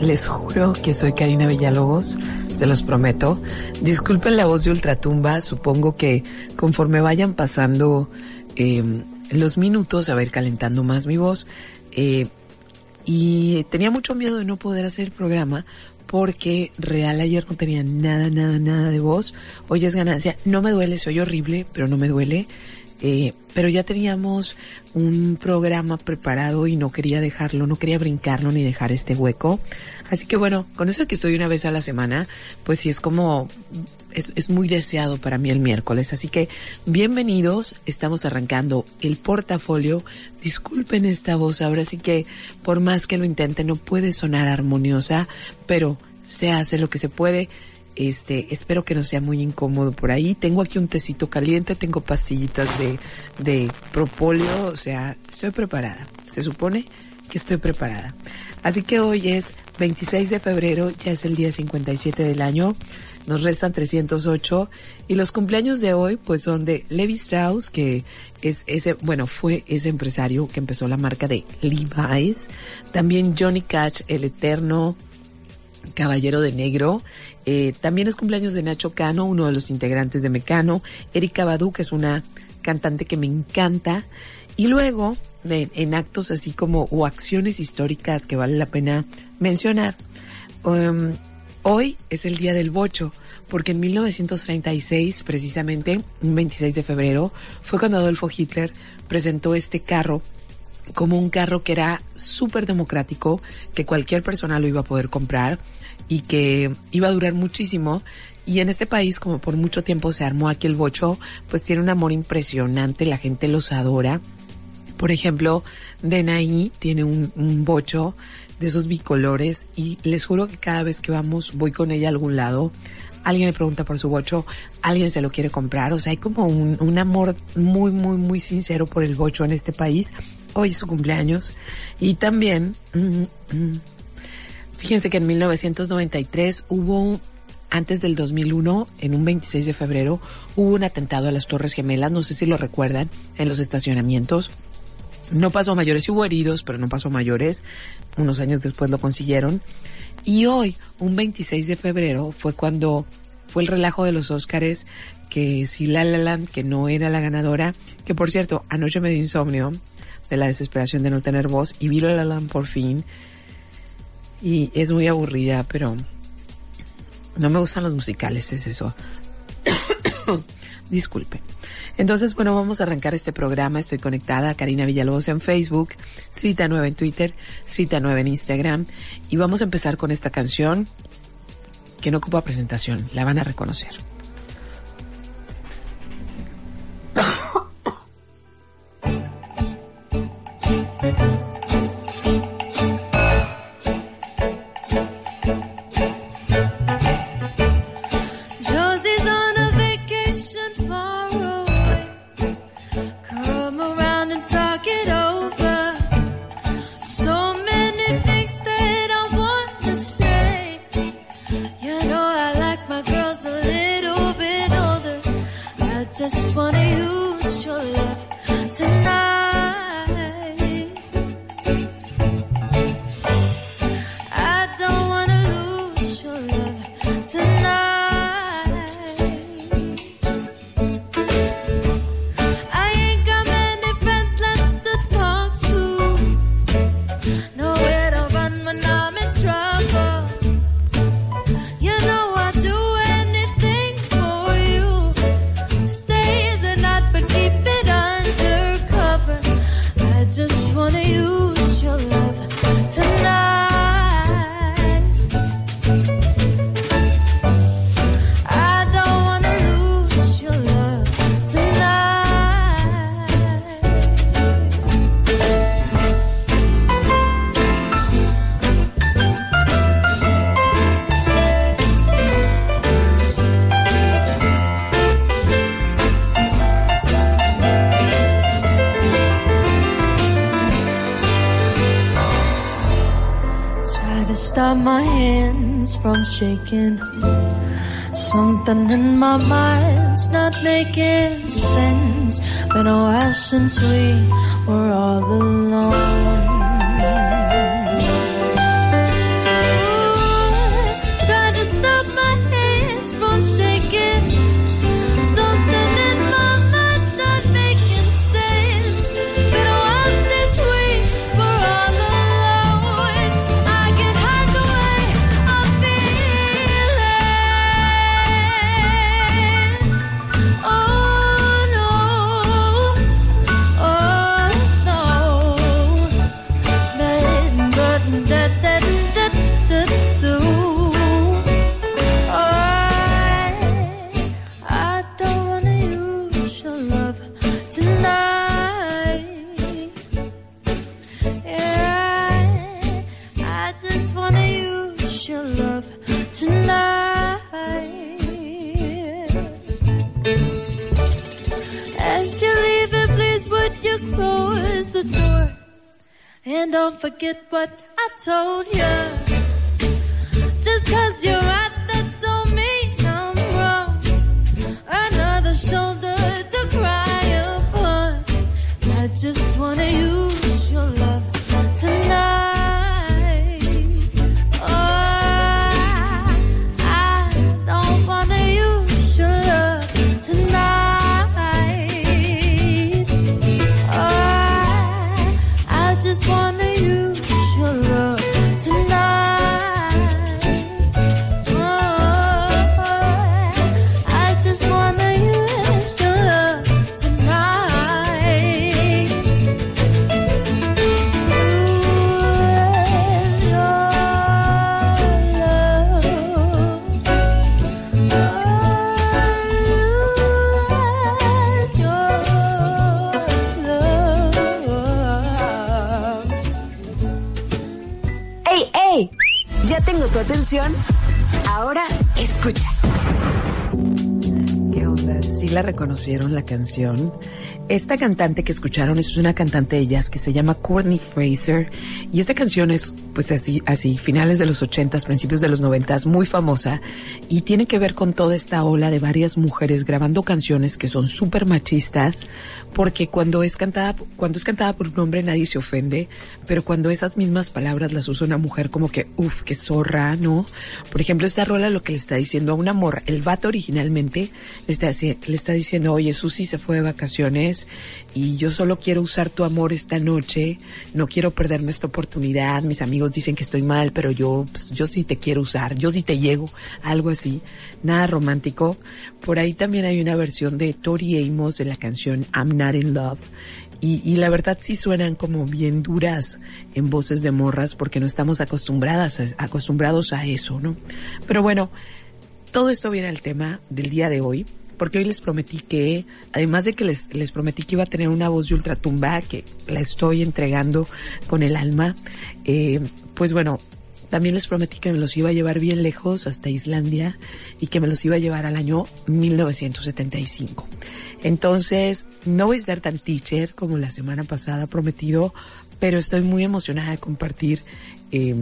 Les juro que soy Karina Villalobos, se los prometo. Disculpen la voz de Ultratumba, supongo que conforme vayan pasando em, los minutos, a ver, calentando más mi voz. Eh, y tenía mucho miedo de no poder hacer el programa porque real ayer no tenía nada, nada, nada de voz. Hoy es ganancia. No me duele, soy horrible, pero no me duele. Eh, pero ya teníamos un programa preparado y no quería dejarlo, no quería brincarlo ni dejar este hueco. Así que bueno, con eso que estoy una vez a la semana, pues sí es como, es, es muy deseado para mí el miércoles. Así que bienvenidos, estamos arrancando el portafolio. Disculpen esta voz ahora sí que por más que lo intente no puede sonar armoniosa, pero se hace lo que se puede este, espero que no sea muy incómodo por ahí. Tengo aquí un tecito caliente, tengo pastillitas de, de propóleo, o sea, estoy preparada. Se supone que estoy preparada. Así que hoy es 26 de febrero, ya es el día 57 del año. Nos restan 308 y los cumpleaños de hoy pues son de Levi Strauss, que es ese, bueno, fue ese empresario que empezó la marca de Levi's. También Johnny Cash, el eterno Caballero de Negro. Eh, también es cumpleaños de Nacho Cano, uno de los integrantes de Mecano. Erika Badu, que es una cantante que me encanta. Y luego, en, actos así como, o acciones históricas que vale la pena mencionar, um, hoy es el Día del Bocho, porque en 1936, precisamente, un 26 de febrero, fue cuando Adolfo Hitler presentó este carro como un carro que era súper democrático, que cualquier persona lo iba a poder comprar y que iba a durar muchísimo. Y en este país, como por mucho tiempo se armó aquí el bocho, pues tiene un amor impresionante, la gente los adora. Por ejemplo, Denaí tiene un, un bocho de esos bicolores y les juro que cada vez que vamos, voy con ella a algún lado, alguien me pregunta por su bocho, alguien se lo quiere comprar, o sea, hay como un, amor muy, muy, muy sincero por el bocho en este país. Hoy es su cumpleaños y también, mm, mm, fíjense que en 1993 hubo antes del 2001, en un 26 de febrero, hubo un atentado a las Torres Gemelas, no sé si lo recuerdan, en los estacionamientos. No pasó mayores, hubo heridos, pero no pasó mayores. Unos años después lo consiguieron. Y hoy, un 26 de febrero, fue cuando fue el relajo de los Óscares, que si La La Land, que no era la ganadora, que por cierto, anoche me dio insomnio de la desesperación de no tener voz y vi La La Land por fin. Y es muy aburrida, pero no me gustan los musicales, es eso. Disculpe. Entonces, bueno, vamos a arrancar este programa. Estoy conectada a Karina Villalobos en Facebook, Cita 9 en Twitter, Cita 9 en Instagram. Y vamos a empezar con esta canción que no ocupa presentación. La van a reconocer. from shaking. Something in my mind's not making sense. Been a while since we were all alone. And don't forget what I told you. Just cause you're right, that don't mean I'm wrong. Another shoulder to cry upon. I just wanna use la reconocieron la canción? Esta cantante que escucharon es una cantante de jazz que se llama Courtney Fraser y esta canción es pues así, así, finales de los ochentas, principios de los noventas, muy famosa y tiene que ver con toda esta ola de varias mujeres grabando canciones que son súper machistas porque cuando es cantada, cuando es cantada por un hombre nadie se ofende, pero cuando esas mismas palabras las usa una mujer como que, uff, qué zorra, ¿no? Por ejemplo, esta rola lo que le está diciendo a un amor, el vato originalmente le está, le está diciendo, oye, Susi se fue de vacaciones, y yo solo quiero usar tu amor esta noche, no quiero perderme esta oportunidad, mis amigos dicen que estoy mal, pero yo, pues, yo sí te quiero usar, yo sí te llego, algo así, nada romántico. Por ahí también hay una versión de Tori Amos de la canción I'm Not in Love. Y, y, la verdad sí suenan como bien duras en voces de morras porque no estamos acostumbradas acostumbrados a eso, ¿no? Pero bueno, todo esto viene al tema del día de hoy porque hoy les prometí que, además de que les, les prometí que iba a tener una voz de ultratumba, que la estoy entregando con el alma, eh, pues bueno, también les prometí que me los iba a llevar bien lejos hasta Islandia y que me los iba a llevar al año 1975. Entonces, no voy a estar tan teacher como la semana pasada prometido, pero estoy muy emocionada de compartir eh,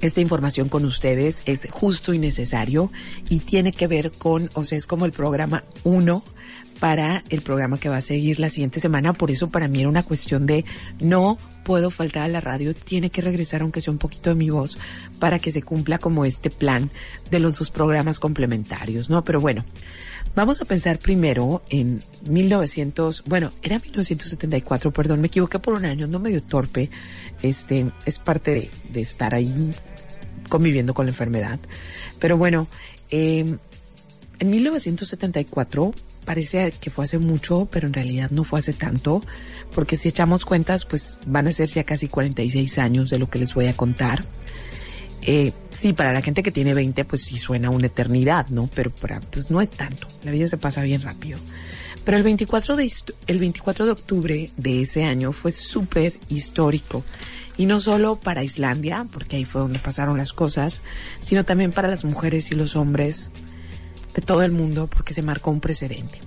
esta información con ustedes es justo y necesario y tiene que ver con, o sea, es como el programa 1 para el programa que va a seguir la siguiente semana. Por eso para mí era una cuestión de no puedo faltar a la radio, tiene que regresar aunque sea un poquito de mi voz para que se cumpla como este plan de los dos programas complementarios, ¿no? Pero bueno, vamos a pensar primero en 1900, bueno, era 1974, perdón, me equivoqué por un año, no medio torpe, este, es parte de, de estar ahí conviviendo con la enfermedad. Pero bueno, eh, en 1974 parece que fue hace mucho, pero en realidad no fue hace tanto, porque si echamos cuentas, pues van a ser ya casi 46 años de lo que les voy a contar. Eh, sí, para la gente que tiene 20, pues sí suena una eternidad, ¿no? Pero para, pues no es tanto. La vida se pasa bien rápido. Pero el 24 de, el 24 de octubre de ese año fue súper histórico y no solo para Islandia, porque ahí fue donde pasaron las cosas, sino también para las mujeres y los hombres de todo el mundo, porque se marcó un precedente.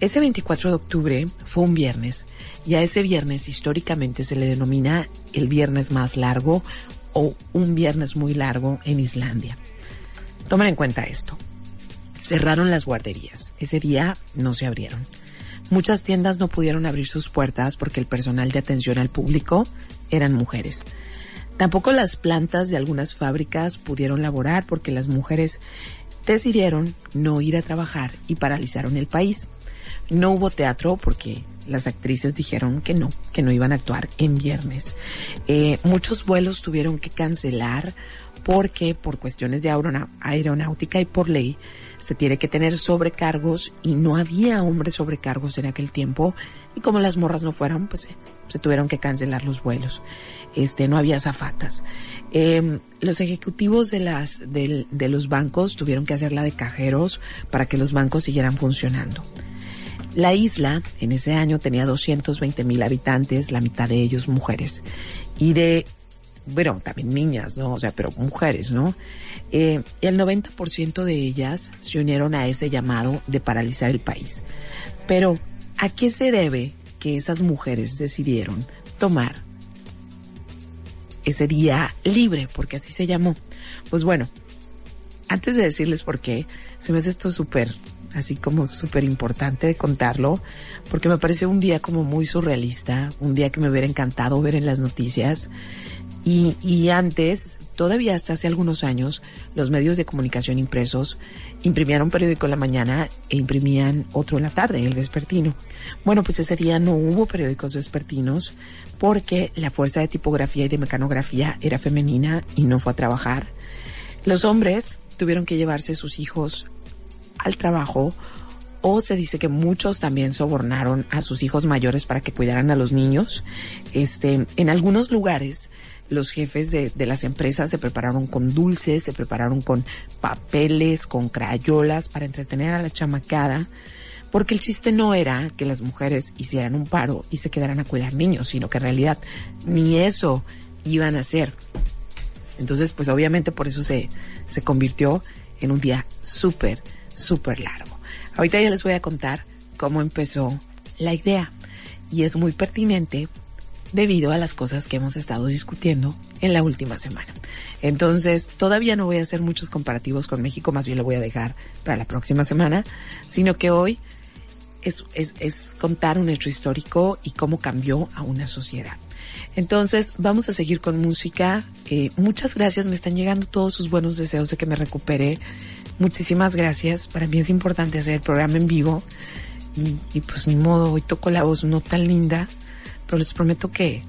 Ese 24 de octubre fue un viernes y a ese viernes históricamente se le denomina el viernes más largo o un viernes muy largo en Islandia. Tomen en cuenta esto. Cerraron las guarderías. Ese día no se abrieron. Muchas tiendas no pudieron abrir sus puertas porque el personal de atención al público eran mujeres. Tampoco las plantas de algunas fábricas pudieron laborar porque las mujeres decidieron no ir a trabajar y paralizaron el país. No hubo teatro porque las actrices dijeron que no, que no iban a actuar en viernes. Eh, muchos vuelos tuvieron que cancelar porque por cuestiones de aeronáutica y por ley se tiene que tener sobrecargos y no había hombres sobrecargos en aquel tiempo y como las morras no fueron, pues se tuvieron que cancelar los vuelos. Este, no había zafatas. Eh, los ejecutivos de las, de, de los bancos tuvieron que hacerla de cajeros para que los bancos siguieran funcionando. La isla en ese año tenía 220 mil habitantes, la mitad de ellos mujeres. Y de, bueno, también niñas, ¿no? O sea, pero mujeres, ¿no? Eh, el 90% de ellas se unieron a ese llamado de paralizar el país. Pero, ¿a qué se debe que esas mujeres decidieron tomar ese día libre? Porque así se llamó. Pues bueno, antes de decirles por qué, se me hace esto súper así como súper importante de contarlo, porque me parece un día como muy surrealista, un día que me hubiera encantado ver en las noticias. Y, y antes, todavía hasta hace algunos años, los medios de comunicación impresos imprimían un periódico en la mañana e imprimían otro en la tarde, el vespertino. Bueno, pues ese día no hubo periódicos vespertinos porque la fuerza de tipografía y de mecanografía era femenina y no fue a trabajar. Los hombres tuvieron que llevarse sus hijos al trabajo o se dice que muchos también sobornaron a sus hijos mayores para que cuidaran a los niños. Este, en algunos lugares los jefes de, de, las empresas se prepararon con dulces, se prepararon con papeles, con crayolas para entretener a la chamacada, porque el chiste no era que las mujeres hicieran un paro y se quedaran a cuidar niños, sino que en realidad ni eso iban a hacer. Entonces, pues obviamente por eso se, se convirtió en un día súper, súper largo. Ahorita ya les voy a contar cómo empezó la idea y es muy pertinente debido a las cosas que hemos estado discutiendo en la última semana. Entonces, todavía no voy a hacer muchos comparativos con México, más bien lo voy a dejar para la próxima semana, sino que hoy es, es, es contar un hecho histórico y cómo cambió a una sociedad. Entonces, vamos a seguir con música. Eh, muchas gracias, me están llegando todos sus buenos deseos de que me recupere Muchísimas gracias. Para mí es importante hacer el programa en vivo. Y, y, pues ni modo, hoy toco la voz no tan linda, pero les prometo que,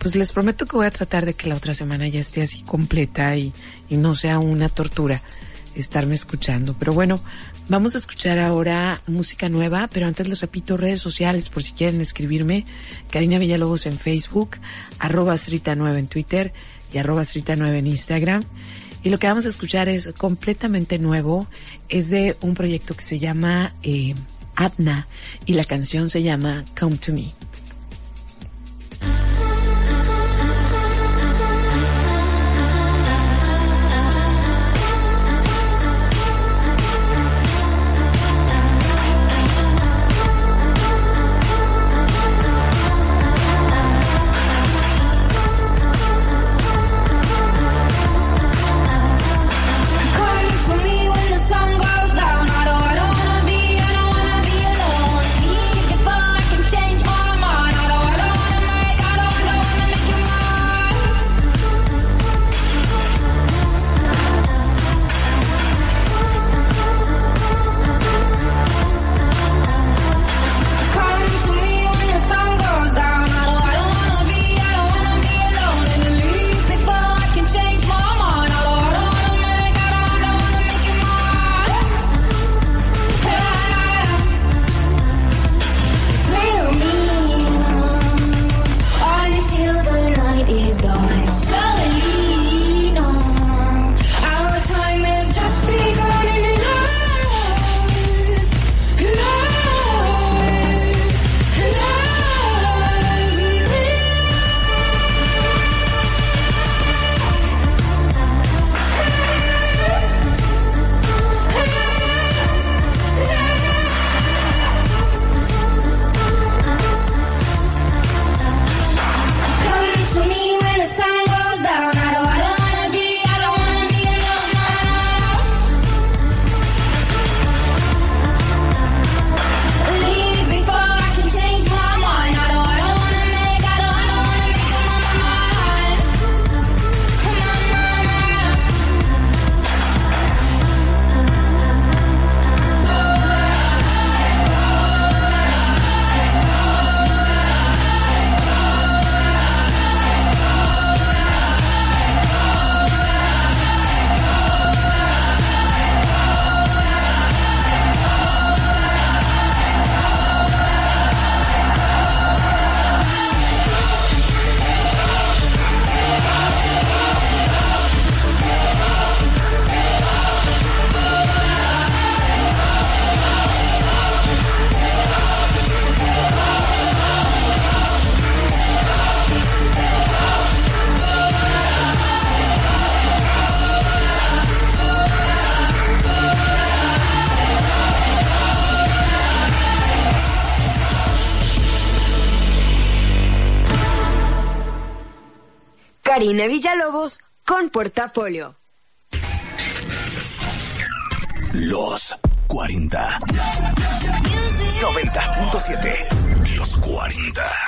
pues les prometo que voy a tratar de que la otra semana ya esté así completa y, y no sea una tortura estarme escuchando. Pero bueno, vamos a escuchar ahora música nueva, pero antes les repito redes sociales por si quieren escribirme. Karina Villalobos en Facebook, arroba Srita9 en Twitter y arroba Srita9 en Instagram. Y lo que vamos a escuchar es completamente nuevo. Es de un proyecto que se llama eh, Adna y la canción se llama Come to Me. Karina Villalobos con Portafolio. Los 40. 90.7. Los 40.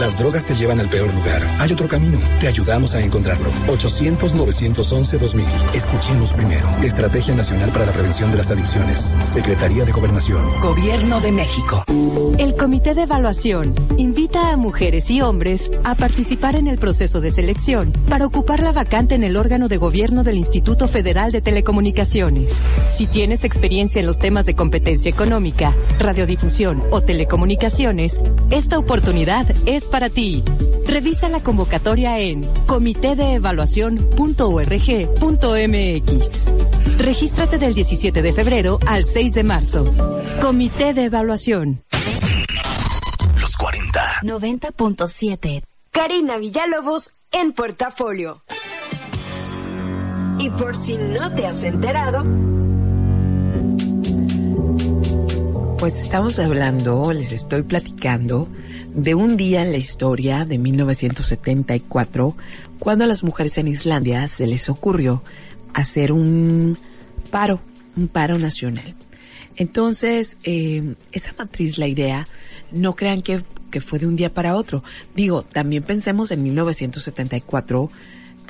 Las drogas te llevan al peor lugar. Hay otro camino. Te ayudamos a encontrarlo. 800-911-2000. Escuchemos primero. Estrategia Nacional para la Prevención de las Adicciones. Secretaría de Gobernación. Gobierno de México. El Comité de Evaluación invita a mujeres y hombres a participar en el proceso de selección para ocupar la vacante en el órgano de gobierno del Instituto Federal de Telecomunicaciones. Si tienes experiencia en los temas de competencia económica, radiodifusión o telecomunicaciones, esta oportunidad es para ti. Revisa la convocatoria en comitedeevaluación.org.mx. Regístrate del 17 de febrero al 6 de marzo. Comité de Evaluación. Los 40. 90.7. Karina Villalobos en Portafolio. Y por si no te has enterado, Pues estamos hablando, les estoy platicando de un día en la historia de 1974, cuando a las mujeres en Islandia se les ocurrió hacer un paro, un paro nacional. Entonces, eh, esa matriz, la idea, no crean que, que fue de un día para otro. Digo, también pensemos en 1974,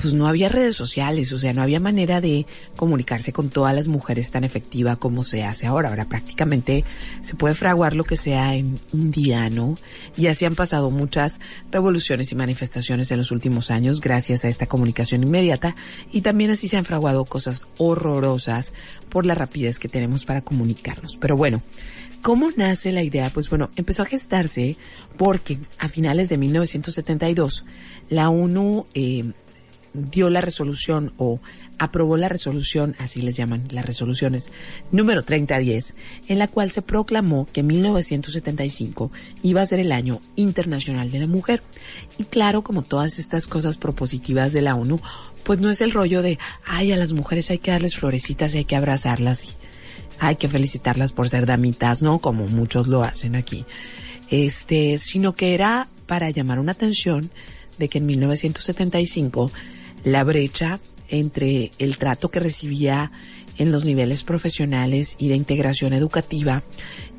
pues no había redes sociales, o sea, no había manera de comunicarse con todas las mujeres tan efectiva como se hace ahora. Ahora prácticamente se puede fraguar lo que sea en un día, ¿no? Y así han pasado muchas revoluciones y manifestaciones en los últimos años gracias a esta comunicación inmediata y también así se han fraguado cosas horrorosas por la rapidez que tenemos para comunicarnos. Pero bueno, ¿Cómo nace la idea? Pues bueno, empezó a gestarse porque a finales de 1972 la ONU eh, dio la resolución o aprobó la resolución, así les llaman las resoluciones, número 3010, en la cual se proclamó que 1975 iba a ser el año internacional de la mujer. Y claro, como todas estas cosas propositivas de la ONU, pues no es el rollo de, ay, a las mujeres hay que darles florecitas y hay que abrazarlas y hay que felicitarlas por ser damitas, ¿no? Como muchos lo hacen aquí. Este, sino que era para llamar una atención de que en 1975 la brecha entre el trato que recibía en los niveles profesionales y de integración educativa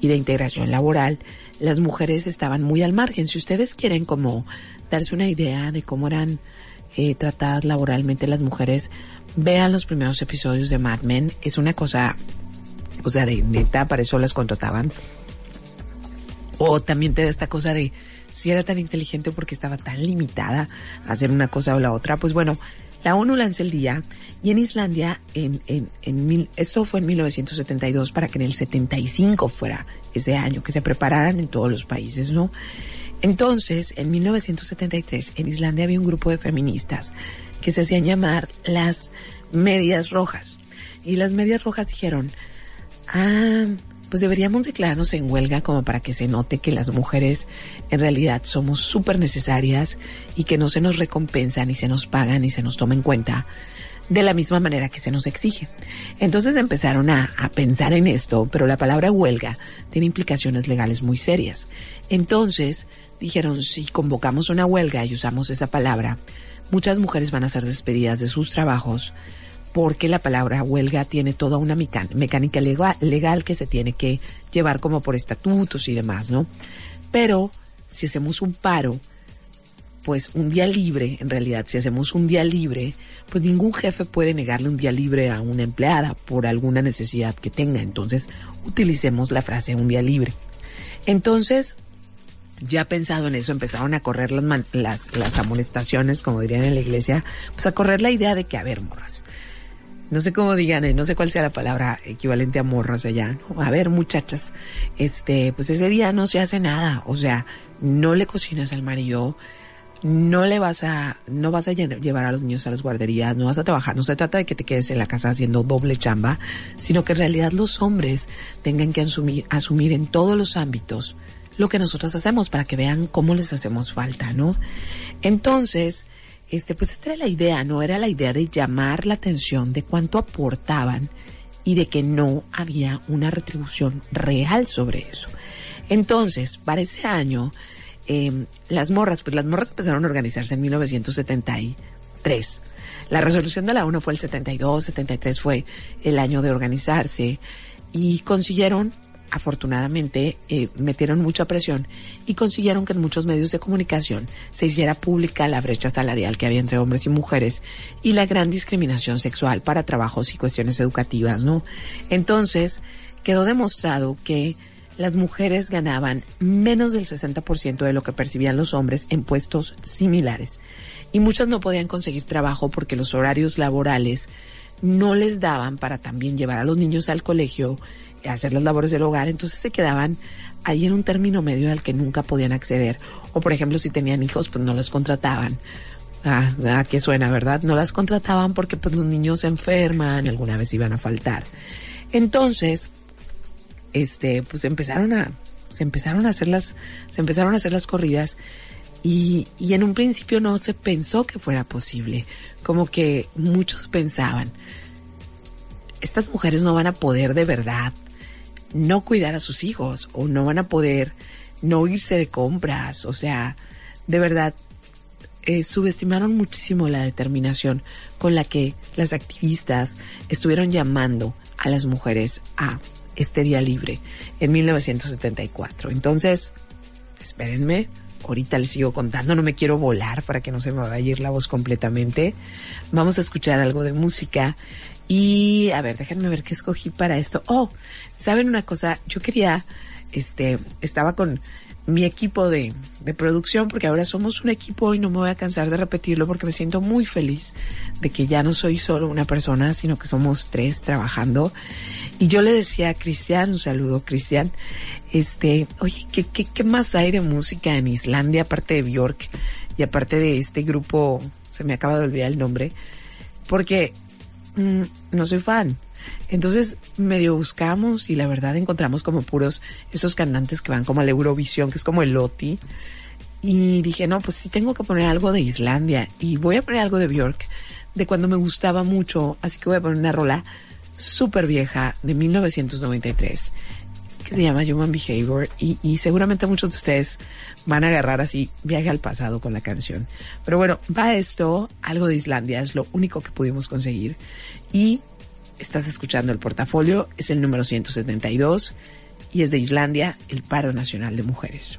y de integración laboral, las mujeres estaban muy al margen. Si ustedes quieren como darse una idea de cómo eran eh, tratadas laboralmente las mujeres, vean los primeros episodios de Mad Men. Es una cosa, o sea, de neta, para eso las contrataban. O también te da esta cosa de si era tan inteligente porque estaba tan limitada a hacer una cosa o la otra. Pues bueno, la ONU lanza el día y en Islandia, en, en, en mil, esto fue en 1972 para que en el 75 fuera ese año, que se prepararan en todos los países, ¿no? Entonces, en 1973, en Islandia había un grupo de feministas que se hacían llamar las medias rojas. Y las medias rojas dijeron, ah, pues deberíamos declararnos en huelga como para que se note que las mujeres en realidad somos súper necesarias y que no se nos recompensa ni se nos paga ni se nos toma en cuenta de la misma manera que se nos exige. Entonces empezaron a, pensar en esto, pero la palabra huelga tiene implicaciones legales muy serias. Entonces dijeron, si convocamos una huelga y usamos esa palabra, muchas mujeres van a ser despedidas de sus trabajos porque la palabra huelga tiene toda una mecánica legal, que se tiene que llevar como por estatutos y demás, ¿no? Pero si hacemos un paro, pues un día libre, en realidad, si hacemos un día libre, pues ningún jefe puede negarle un día libre a una empleada por alguna necesidad que tenga. Entonces, utilicemos la frase un día libre. Entonces, ya pensado en eso, empezaron a correr las, las amonestaciones, como dirían en la iglesia, pues a correr la idea de que, a ver, morras, no sé cómo digan, eh, no sé cuál sea la palabra equivalente a morras allá, ¿no? A ver, muchachas, este, pues ese día no se hace nada, o sea, no le cocinas al marido, no le vas a, no vas a lle- llevar a los niños a las guarderías, no vas a trabajar, no se trata de que te quedes en la casa haciendo doble chamba, sino que en realidad los hombres tengan que asumir, asumir en todos los ámbitos lo que nosotros hacemos para que vean cómo les hacemos falta, ¿no? Entonces, este, pues esta era la idea, ¿no? Era la idea de llamar la atención de cuánto aportaban y de que no había una retribución real sobre eso. Entonces, para ese año, eh, las morras, pues las morras empezaron a organizarse en 1973. La resolución de la ONU fue el 72, 73 fue el año de organizarse y consiguieron, afortunadamente, eh, metieron mucha presión y consiguieron que en muchos medios de comunicación se hiciera pública la brecha salarial que había entre hombres y mujeres y la gran discriminación sexual para trabajos y cuestiones educativas, ¿no? Entonces, quedó demostrado que las mujeres ganaban menos del 60% de lo que percibían los hombres en puestos similares. Y muchas no podían conseguir trabajo porque los horarios laborales no les daban para también llevar a los niños al colegio, hacer las labores del hogar, entonces se quedaban ahí en un término medio al que nunca podían acceder. O por ejemplo, si tenían hijos, pues no los contrataban. Ah, ah, que suena, ¿verdad? No las contrataban porque pues los niños se enferman, alguna vez iban a faltar. Entonces, este, pues empezaron a, se empezaron a hacer las, se empezaron a hacer las corridas y, y en un principio no se pensó que fuera posible. Como que muchos pensaban, estas mujeres no van a poder de verdad no cuidar a sus hijos o no van a poder no irse de compras. O sea, de verdad, eh, subestimaron muchísimo la determinación con la que las activistas estuvieron llamando a las mujeres a este día libre en 1974. Entonces, espérenme, ahorita les sigo contando, no me quiero volar para que no se me vaya a ir la voz completamente. Vamos a escuchar algo de música y a ver, déjenme ver qué escogí para esto. Oh, ¿saben una cosa? Yo quería, este, estaba con mi equipo de, de producción, porque ahora somos un equipo y no me voy a cansar de repetirlo porque me siento muy feliz de que ya no soy solo una persona, sino que somos tres trabajando. Y yo le decía a Cristian, un saludo Cristian, este, oye, ¿qué, qué, ¿qué más hay de música en Islandia aparte de Bjork y aparte de este grupo, se me acaba de olvidar el nombre, porque mm, no soy fan. Entonces medio buscamos y la verdad encontramos como puros esos cantantes que van como al Eurovisión, que es como el Loti. Y dije, no, pues sí tengo que poner algo de Islandia y voy a poner algo de Bjork, de cuando me gustaba mucho, así que voy a poner una rola súper vieja de 1993 que se llama Human Behavior y, seguramente muchos de ustedes van a agarrar así viaje al pasado con la canción. Pero bueno, va esto, algo de Islandia, es lo único que pudimos conseguir y estás escuchando el portafolio, es el número 172 y es de Islandia, el paro nacional de mujeres.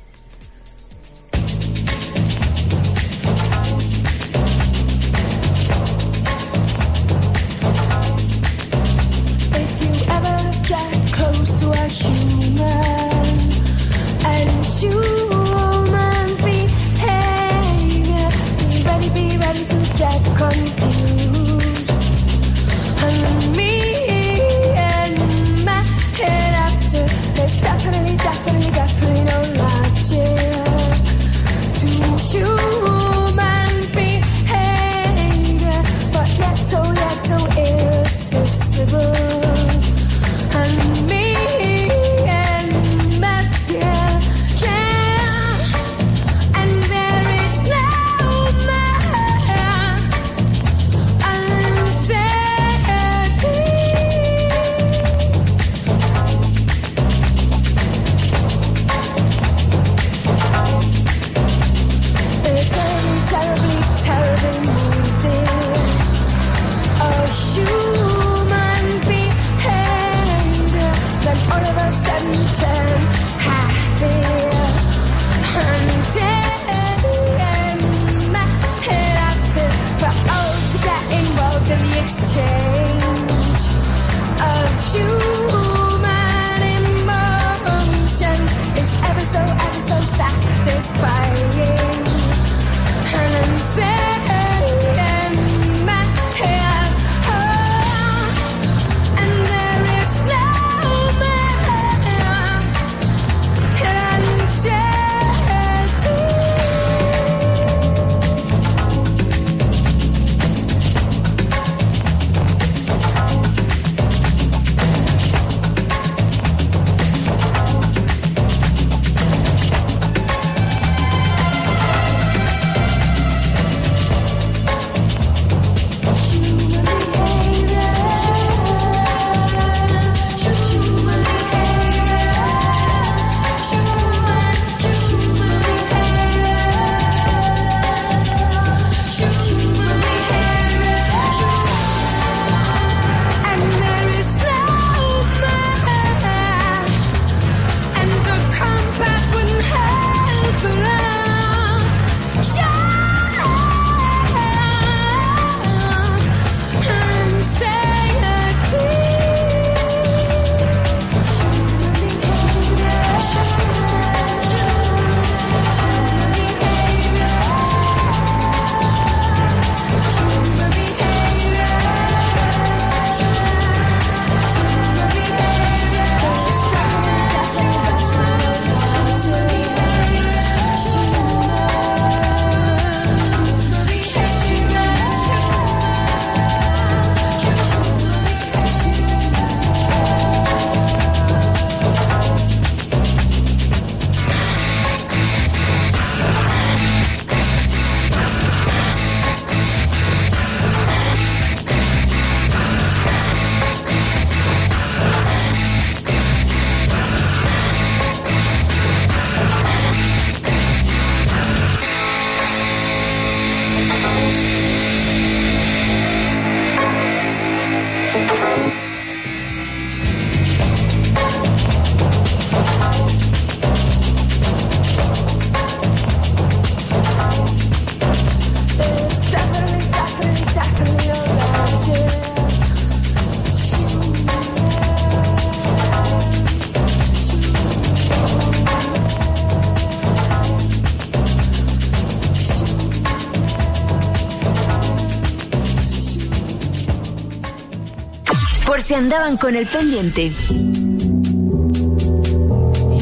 Andaban con el pendiente.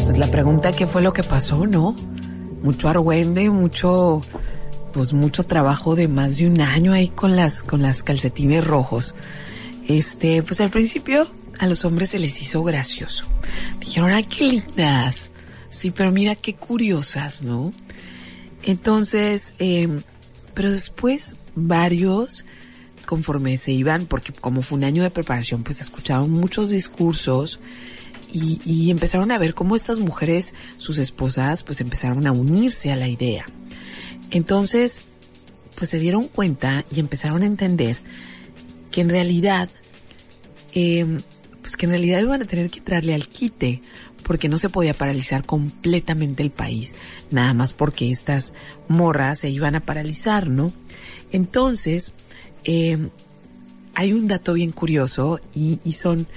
Pues la pregunta, ¿qué fue lo que pasó, no? Mucho argüende, mucho, pues mucho trabajo de más de un año ahí con las, con las calcetines rojos. Este, pues al principio a los hombres se les hizo gracioso. Dijeron, ay, qué lindas. Sí, pero mira qué curiosas, ¿no? Entonces, eh, pero después varios, conforme se iban, porque como fue un año de preparación, pues escucharon muchos discursos y, empezaron a ver cómo estas mujeres, sus esposas, pues empezaron a unirse a la idea. Entonces, pues se dieron cuenta y empezaron a entender que en realidad, eh, pues que en realidad iban a tener que entrarle al quite, porque no se podía paralizar completamente el país, nada más porque estas morras se iban a paralizar, ¿no? Entonces, eh, hay un dato bien curioso y, son,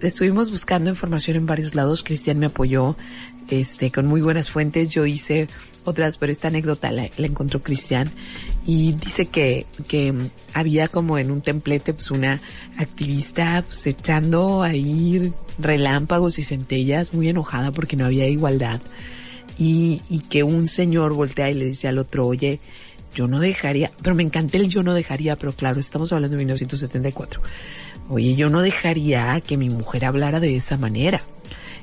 estuvimos buscando información en varios lados, Cristian me apoyó, este, con muy buenas fuentes, yo hice otras, pero esta anécdota la, la encontró Cristian y dice que, que había como en un templete pues una activista pues, echando ahí relámpagos y centellas, muy enojada porque no había igualdad y, y que un señor voltea y le dice al otro, oye, yo no dejaría, pero me encanté el yo no dejaría, pero claro, estamos hablando de 1974. Oye, yo no dejaría que mi mujer hablara de esa manera.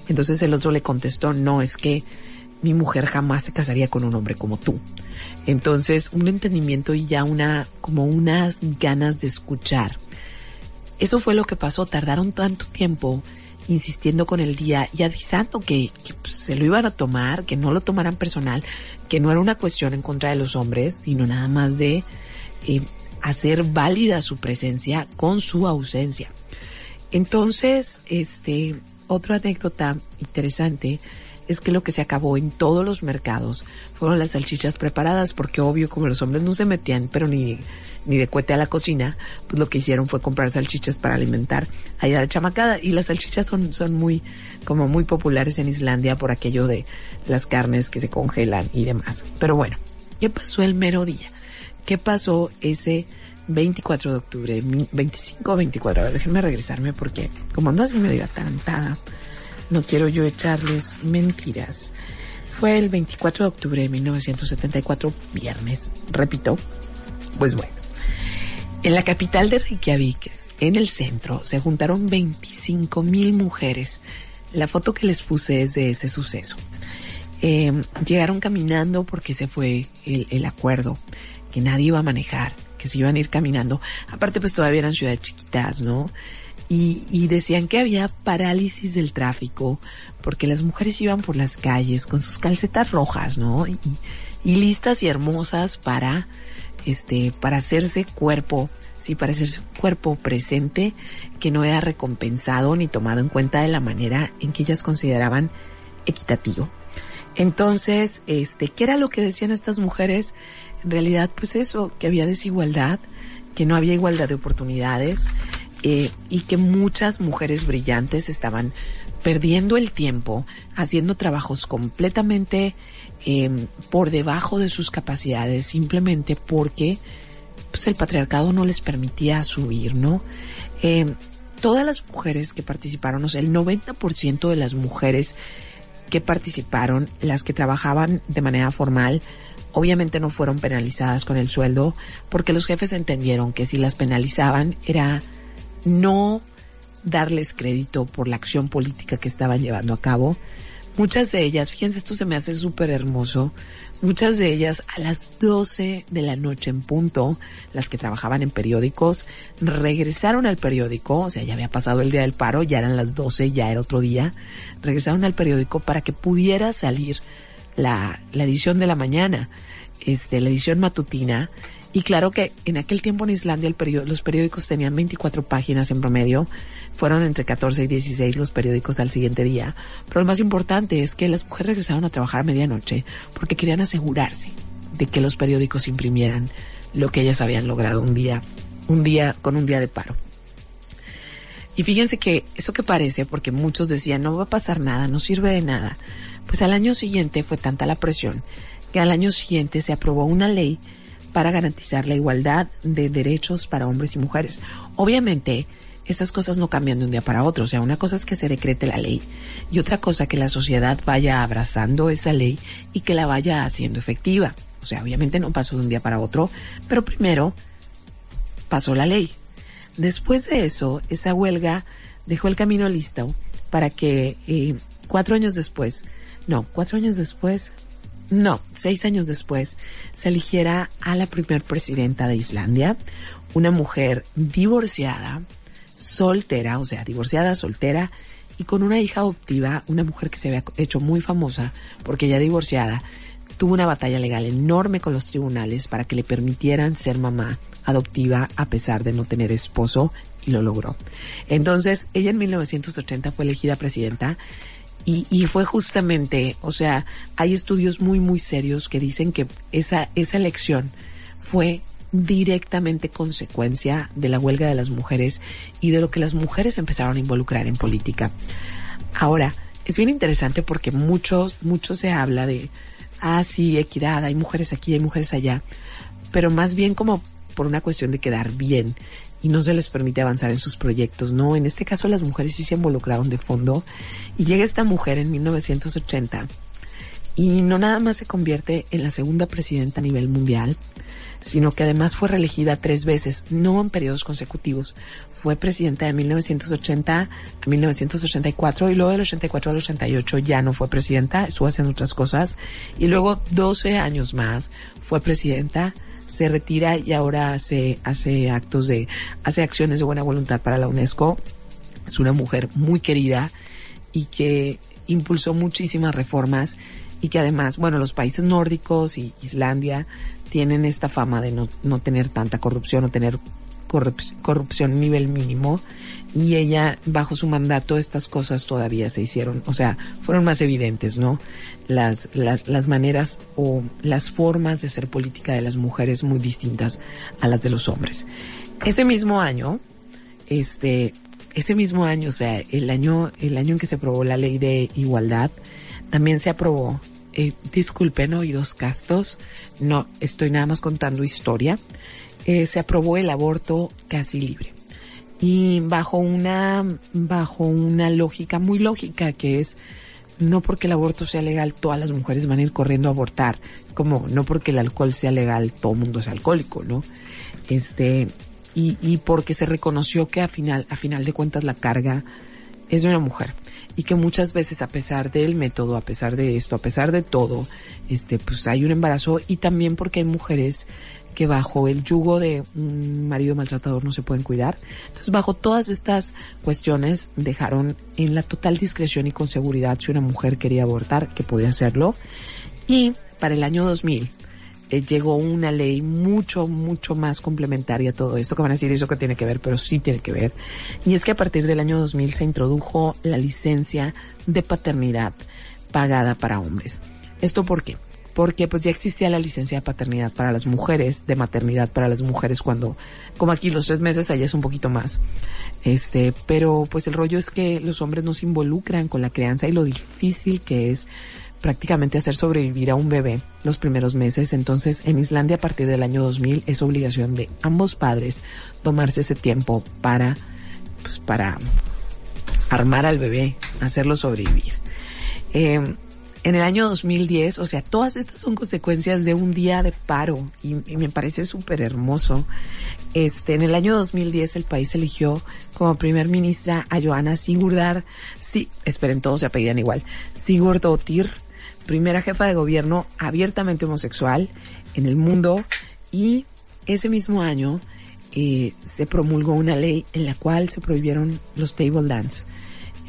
Entonces el otro le contestó, no, es que mi mujer jamás se casaría con un hombre como tú. Entonces, un entendimiento y ya una, como unas ganas de escuchar. Eso fue lo que pasó, tardaron tanto tiempo insistiendo con el día y avisando que, pues, se lo iban a tomar, que no lo tomaran personal, que no era una cuestión en contra de los hombres, sino nada más de eh, hacer válida su presencia con su ausencia. Entonces, este, otra anécdota interesante es que lo que se acabó en todos los mercados fueron las salchichas preparadas, porque obvio, como los hombres no se metían, pero ni, ni de cuete a la cocina, pues lo que hicieron fue comprar salchichas para alimentar a la chamacada. Y las salchichas son, son muy, como muy populares en Islandia por aquello de las carnes que se congelan y demás. Pero bueno, ¿qué pasó el mero día? ¿Qué pasó ese 24 de octubre? 25 o 24, a ver, déjenme regresarme porque como ando así medio atarantada, no quiero yo echarles mentiras. Fue el 24 de octubre de 1974, viernes, repito. Pues bueno, en la capital de Reykjavik, en el centro, se juntaron 25 mil mujeres. La foto que les puse es de ese suceso. Eh, llegaron caminando porque se fue el, el acuerdo, que nadie iba a manejar, que se iban a ir caminando. Aparte, pues todavía eran ciudades chiquitas, ¿no? Y, y, decían que había parálisis del tráfico porque las mujeres iban por las calles con sus calcetas rojas, ¿no? Y, y listas y hermosas para, este, para hacerse cuerpo, sí, para hacerse cuerpo presente que no era recompensado ni tomado en cuenta de la manera en que ellas consideraban equitativo. Entonces, este, ¿qué era lo que decían estas mujeres? En realidad, pues eso, que había desigualdad, que no había igualdad de oportunidades, eh, y que muchas mujeres brillantes estaban perdiendo el tiempo haciendo trabajos completamente eh, por debajo de sus capacidades simplemente porque pues el patriarcado no les permitía subir, ¿no? Eh, todas las mujeres que participaron, o sea, el 90% de las mujeres que participaron, las que trabajaban de manera formal, obviamente no fueron penalizadas con el sueldo porque los jefes entendieron que si las penalizaban era no darles crédito por la acción política que estaban llevando a cabo. Muchas de ellas, fíjense, esto se me hace súper hermoso, muchas de ellas a las 12 de la noche en punto, las que trabajaban en periódicos, regresaron al periódico, o sea, ya había pasado el día del paro, ya eran las 12, ya era otro día, regresaron al periódico para que pudiera salir la, la edición de la mañana, este, la edición matutina, y claro que en aquel tiempo en Islandia los periódicos tenían 24 páginas en promedio. Fueron entre 14 y 16 los periódicos al siguiente día. Pero lo más importante es que las mujeres regresaron a trabajar a medianoche porque querían asegurarse de que los periódicos imprimieran lo que ellas habían logrado un día, un día con un día de paro. Y fíjense que eso que parece, porque muchos decían no va a pasar nada, no sirve de nada, pues al año siguiente fue tanta la presión que al año siguiente se aprobó una ley para garantizar la igualdad de derechos para hombres y mujeres. Obviamente, estas cosas no cambian de un día para otro. O sea, una cosa es que se decrete la ley y otra cosa que la sociedad vaya abrazando esa ley y que la vaya haciendo efectiva. O sea, obviamente no pasó de un día para otro, pero primero pasó la ley. Después de eso, esa huelga dejó el camino listo para que eh, cuatro años después, no, cuatro años después, no, seis años después, se eligiera a la primer presidenta de Islandia, una mujer divorciada, soltera, o sea, divorciada, soltera, y con una hija adoptiva, una mujer que se había hecho muy famosa porque ella divorciada, tuvo una batalla legal enorme con los tribunales para que le permitieran ser mamá adoptiva a pesar de no tener esposo y lo logró. Entonces, ella en 1980 fue elegida presidenta y, y, fue justamente, o sea, hay estudios muy, muy serios que dicen que esa, esa elección fue directamente consecuencia de la huelga de las mujeres y de lo que las mujeres empezaron a involucrar en política. Ahora, es bien interesante porque muchos, mucho se habla de, ah, sí, equidad, hay mujeres aquí, hay mujeres allá, pero más bien como por una cuestión de quedar bien y no se les permite avanzar en sus proyectos, ¿no? En este caso las mujeres sí se involucraron de fondo y llega esta mujer en 1980 y no nada más se convierte en la segunda presidenta a nivel mundial, sino que además fue reelegida tres veces, no en periodos consecutivos. Fue presidenta de 1980 a 1984 y luego del 84 al 88 ya no fue presidenta, estuvo haciendo otras cosas y luego 12 años más fue presidenta se retira y ahora hace, hace actos de, hace acciones de buena voluntad para la UNESCO. Es una mujer muy querida y que impulsó muchísimas reformas y que además, bueno, los países nórdicos y Islandia tienen esta fama de no, no tener tanta corrupción o tener corrupción nivel mínimo y ella bajo su mandato estas cosas todavía se hicieron, o sea, fueron más evidentes, ¿no? Las, las, las maneras o las formas de ser política de las mujeres muy distintas a las de los hombres. Ese mismo año, este, ese mismo año, o sea, el año, el año en que se aprobó la ley de igualdad, también se aprobó eh, disculpen oídos castos, no estoy nada más contando historia, eh, se aprobó el aborto casi libre. Y bajo una, bajo una lógica muy lógica que es, no porque el aborto sea legal, todas las mujeres van a ir corriendo a abortar. Es como, no porque el alcohol sea legal, todo el mundo es alcohólico, ¿no? Este, y, y porque se reconoció que a final, a final de cuentas la carga es de una mujer y que muchas veces a pesar del método, a pesar de esto, a pesar de todo, este, pues hay un embarazo y también porque hay mujeres que bajo el yugo de un marido maltratador no se pueden cuidar. Entonces, bajo todas estas cuestiones, dejaron en la total discreción y con seguridad si una mujer quería abortar, que podía hacerlo. Y para el año 2000, eh, llegó una ley mucho, mucho más complementaria a todo esto, que van a decir eso que tiene que ver, pero sí tiene que ver. Y es que a partir del año 2000 se introdujo la licencia de paternidad pagada para hombres. ¿Esto por qué? Porque pues ya existía la licencia de paternidad para las mujeres, de maternidad para las mujeres cuando, como aquí los tres meses, allá es un poquito más. Este, pero pues el rollo es que los hombres no se involucran con la crianza y lo difícil que es prácticamente hacer sobrevivir a un bebé los primeros meses. Entonces, en Islandia a partir del año 2000 es obligación de ambos padres tomarse ese tiempo para, pues para armar al bebé, hacerlo sobrevivir. Eh, en el año 2010, o sea, todas estas son consecuencias de un día de paro y, me parece súper hermoso. Este, en el año 2010 el país eligió como primer ministra a Joana Sigurdar, sí, esperen, todos se apellidan igual, Sigurdóttir, primera jefa de gobierno abiertamente homosexual en el mundo y ese mismo año eh, se promulgó una ley en la cual se prohibieron los table dance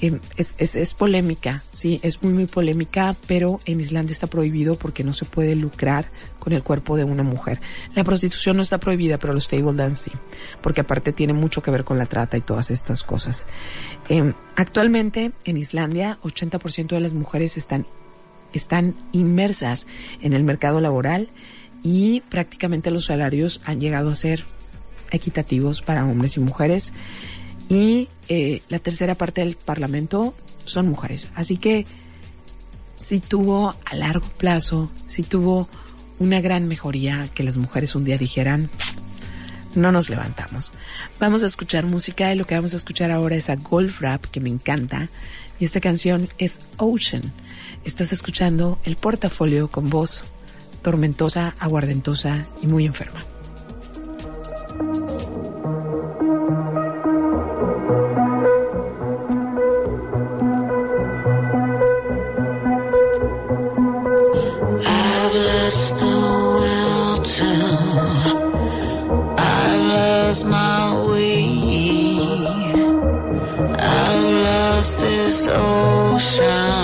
Em, es, es, es, polémica, sí, es muy, muy polémica, pero en Islandia está prohibido porque no se puede lucrar con el cuerpo de una mujer. La prostitución no está prohibida, pero los table dance sí, porque aparte tiene mucho que ver con la trata y todas estas cosas. Eh, actualmente en Islandia, 80% de las mujeres están, están inmersas en el mercado laboral y prácticamente los salarios han llegado a ser equitativos para hombres y mujeres y eh, la tercera parte del Parlamento son mujeres. Así que si tuvo a largo plazo, si tuvo una gran mejoría que las mujeres un día dijeran, no nos levantamos. Vamos a escuchar música y lo que vamos a escuchar ahora es a Golf Rap, que me encanta. Y esta canción es Ocean. Estás escuchando el portafolio con voz tormentosa, aguardentosa y muy enferma. Lost the. I've lost my way. I've lost this ocean.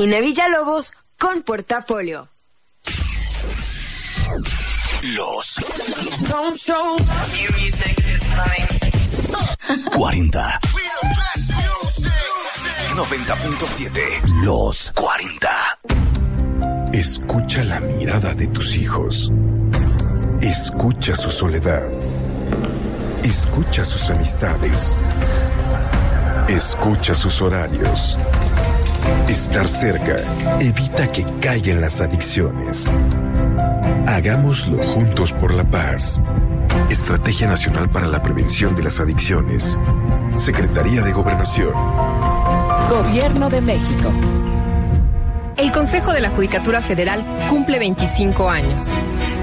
Karina Villalobos con Portafolio. Los 40. 90.7. Los 40. Escucha la mirada de tus hijos. Escucha su soledad. Escucha sus amistades. Escucha sus horarios. Estar cerca evita que caigan las adicciones. Hagámoslo juntos por la paz. Estrategia Nacional para la Prevención de las Adicciones. Secretaría de Gobernación. Gobierno de México. El Consejo de la Judicatura Federal cumple 25 años.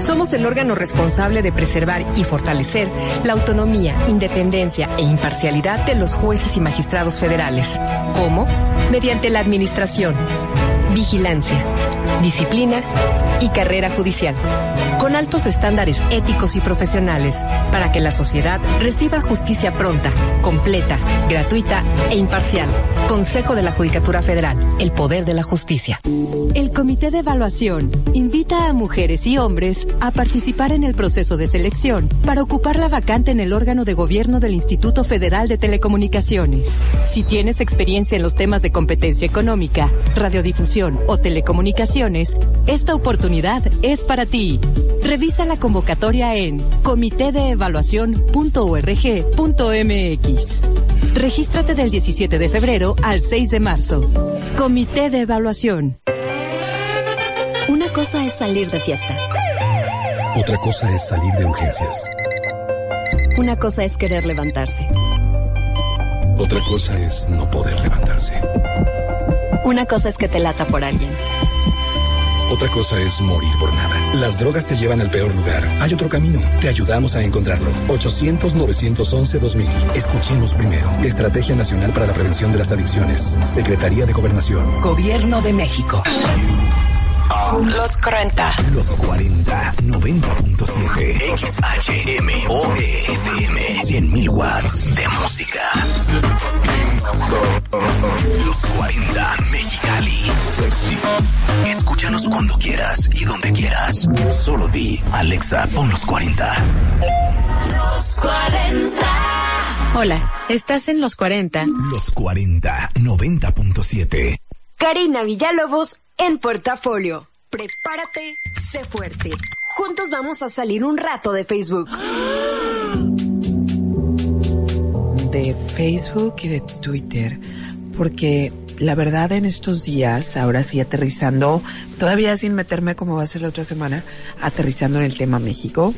Somos el órgano responsable de preservar y fortalecer la autonomía, independencia e imparcialidad de los jueces y magistrados federales. ¿Cómo? Mediante la administración, vigilancia, disciplina y carrera judicial, con altos estándares éticos y profesionales, para que la sociedad reciba justicia pronta, completa, gratuita e imparcial. Consejo de la Judicatura Federal, el poder de la justicia. El Comité de Evaluación invita a mujeres y hombres a participar en el proceso de selección para ocupar la vacante en el órgano de gobierno del Instituto Federal de Telecomunicaciones. Si tienes experiencia en los temas de competencia económica, radiodifusión o telecomunicaciones, esta oportunidad es para ti. Revisa la convocatoria en comitedeevaluación.org.mx. Regístrate del 17 de febrero al 6 de marzo. Comité de Evaluación. Una cosa es salir de fiesta. Otra cosa es salir de urgencias. Una cosa es querer levantarse. Otra cosa es no poder levantarse. Una cosa es que te lata por alguien. Otra cosa es morir por nada. Las drogas te llevan al peor lugar. Hay otro camino. Te ayudamos a encontrarlo. 800-911-2000. Escuchemos primero. Estrategia Nacional para la Prevención de las Adicciones. Secretaría de Gobernación. Gobierno de México. Los 40. Los 40, 90.7. XHMOE FM. 100.000 watts de música. Los 40 Mexicali. Escúchanos cuando quieras y donde quieras. Solo di, Alexa, pon los 40. Los 40. Hola, estás en los 40. Los 40, 90.7. Karina Villalobos en portafolio. Prepárate, sé fuerte. Juntos vamos a salir un rato de Facebook. de Facebook y de Twitter, porque la verdad en estos días, ahora sí aterrizando, todavía sin meterme como va a ser la otra semana, aterrizando en el tema México,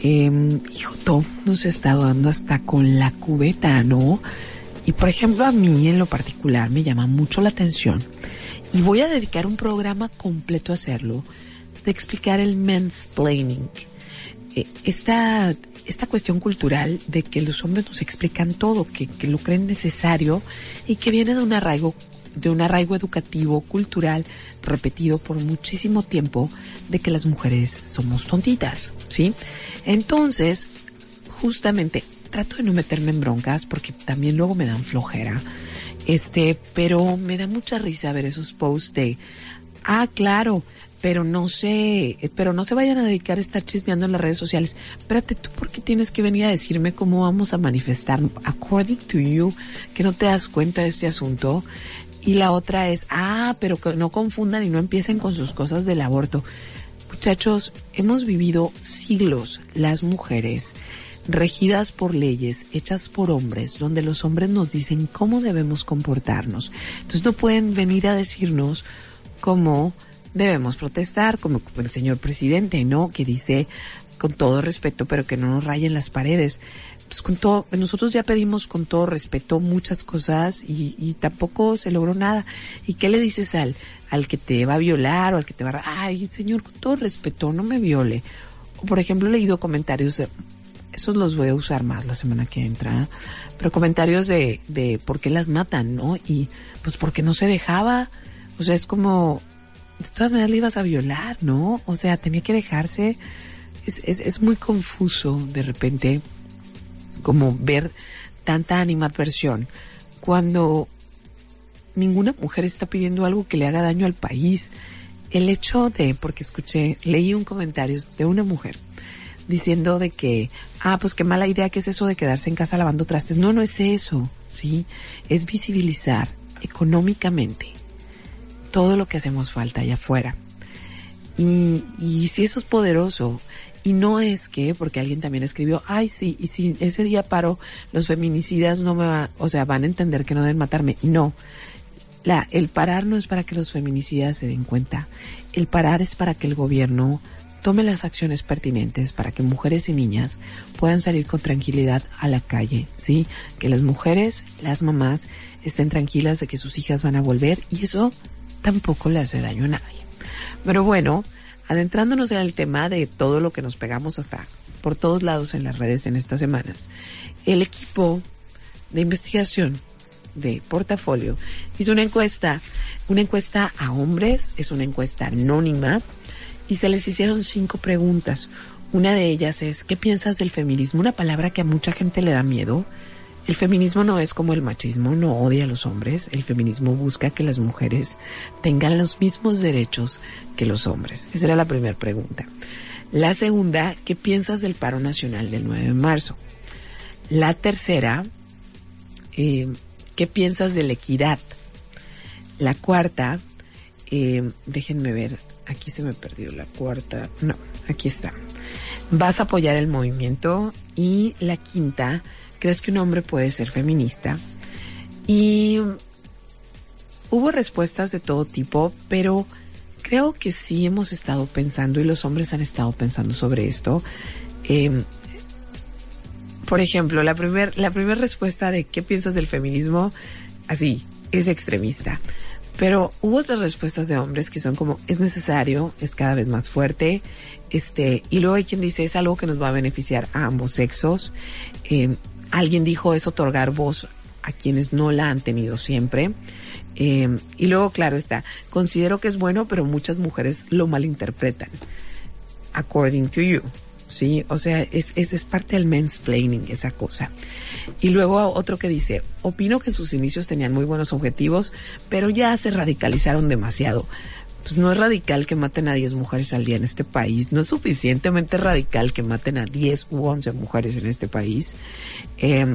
eh, hijo, todo nos está dando hasta con la cubeta, ¿no? Y por ejemplo a mí en lo particular me llama mucho la atención y voy a dedicar un programa completo a hacerlo, de explicar el mansplaining. Eh, esta, esta cuestión cultural de que los hombres nos explican todo, que, que lo creen necesario y que viene de un arraigo de un arraigo educativo, cultural, repetido por muchísimo tiempo, de que las mujeres somos tontitas, ¿sí? Entonces, justamente, trato de no meterme en broncas porque también luego me dan flojera, este, pero me da mucha risa ver esos posts de, ah, claro, pero no sé, pero no se vayan a dedicar a estar chismeando en las redes sociales. Espérate, ¿tú por qué tienes que venir a decirme cómo vamos a manifestar? According to you, que no te das cuenta de este asunto. Y la otra es, ah, pero que no confundan y no empiecen con sus cosas del aborto. Muchachos, hemos vivido siglos las mujeres regidas por leyes hechas por hombres, donde los hombres nos dicen cómo debemos comportarnos. Entonces no pueden venir a decirnos cómo debemos protestar, como el señor presidente, ¿no? Que dice con todo respeto, pero que no nos rayen las paredes. Pues con todo, nosotros ya pedimos con todo respeto muchas cosas y, y tampoco se logró nada. ¿Y qué le dices al, al que te va a violar o al que te va a, ay, señor, con todo respeto, no me viole? O por ejemplo, he leído comentarios esos los voy a usar más la semana que entra, pero comentarios de, de por qué las matan, ¿no? Y pues porque no se dejaba, o sea, es como, de todas maneras le ibas a violar, ¿no? O sea, tenía que dejarse, es, es, es muy confuso de repente como ver tanta animadversión cuando ninguna mujer está pidiendo algo que le haga daño al país. El hecho de, porque escuché, leí un comentario de una mujer diciendo de que, ah, pues qué mala idea que es eso de quedarse en casa lavando trastes. No, no es eso, ¿sí? Es visibilizar económicamente todo lo que hacemos falta allá afuera. Y, y si eso es poderoso, y no es que, porque alguien también escribió, ay sí, y si ese día paro, los feminicidas no me va, o sea, van a entender que no deben matarme. No. La, el parar no es para que los feminicidas se den cuenta. El parar es para que el gobierno tome las acciones pertinentes para que mujeres y niñas puedan salir con tranquilidad a la calle, ¿sí? Que las mujeres, las mamás, estén tranquilas de que sus hijas van a volver y eso tampoco le hace daño a nadie. Pero bueno, adentrándonos en el tema de todo lo que nos pegamos hasta por todos lados en las redes en estas semanas, el equipo de investigación de portafolio hizo una encuesta, una encuesta a hombres, es una encuesta anónima, y se les hicieron cinco preguntas. Una de ellas es, ¿qué piensas del feminismo? Una palabra que a mucha gente le da miedo. El feminismo no es como el machismo, no odia a los hombres. El feminismo busca que las mujeres tengan los mismos derechos que los hombres. Esa era la primera pregunta. La segunda, ¿qué piensas del paro nacional del 9 de marzo? La tercera, eh, ¿qué piensas de la equidad? La cuarta, eh, déjenme ver, aquí se me perdió la cuarta, no, aquí está. ¿Vas a apoyar el movimiento? Y la quinta, ¿crees que un hombre puede ser feminista? Y hubo respuestas de todo tipo, pero creo que sí hemos estado pensando y los hombres han estado pensando sobre esto. Eh, por ejemplo, la primer, la primera respuesta de qué piensas del feminismo, así, es extremista. Pero hubo otras respuestas de hombres que son como, es necesario, es cada vez más fuerte, este, y luego hay quien dice, es algo que nos va a beneficiar a ambos sexos. Eh, alguien dijo, es otorgar voz a quienes no la han tenido siempre. Eh, y luego, claro está, considero que es bueno, pero muchas mujeres lo malinterpretan. According to you. Sí, o sea, es, es, es parte del mansplaining, esa cosa. Y luego otro que dice, opino que en sus inicios tenían muy buenos objetivos, pero ya se radicalizaron demasiado. Pues no es radical que maten a 10 mujeres al día en este país, no es suficientemente radical que maten a 10 u 11 mujeres en este país. Eh,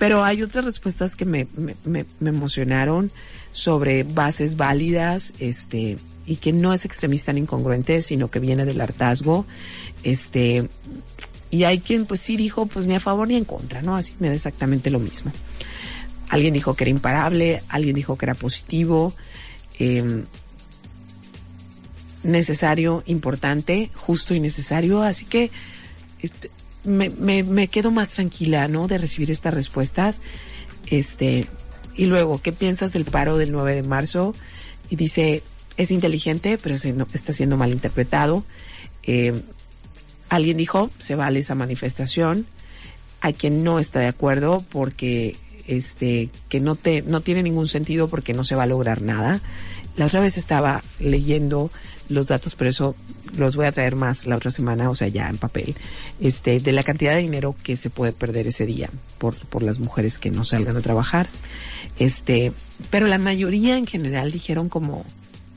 pero hay otras respuestas que me, me, me, emocionaron sobre bases válidas, este, y que no es extremista ni incongruente, sino que viene del hartazgo. Este, y hay quien pues sí dijo pues ni a favor ni en contra, ¿no? Así me da exactamente lo mismo. Alguien dijo que era imparable, alguien dijo que era positivo, eh, necesario, importante, justo y necesario, así que este, me, me, me quedo más tranquila, ¿no? De recibir estas respuestas. Este, y luego, ¿qué piensas del paro del 9 de marzo? Y dice, es inteligente, pero siendo, está siendo mal interpretado. Eh, alguien dijo, se vale esa manifestación. Hay quien no está de acuerdo porque este que no te no tiene ningún sentido porque no se va a lograr nada. La otra vez estaba leyendo los datos, pero eso los voy a traer más la otra semana, o sea, ya en papel, este, de la cantidad de dinero que se puede perder ese día por, por las mujeres que no salgan a trabajar. Este, pero la mayoría en general dijeron como,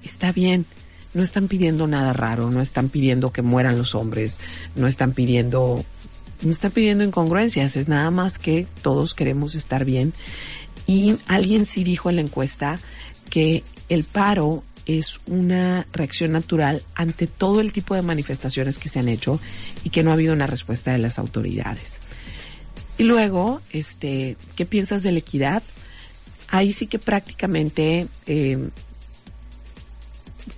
está bien, no están pidiendo nada raro, no están pidiendo que mueran los hombres, no están pidiendo, no están pidiendo incongruencias, es nada más que todos queremos estar bien. Y alguien sí dijo en la encuesta que el paro es una reacción natural ante todo el tipo de manifestaciones que se han hecho y que no ha habido una respuesta de las autoridades. Y luego, este, ¿qué piensas de la equidad? Ahí sí que prácticamente eh,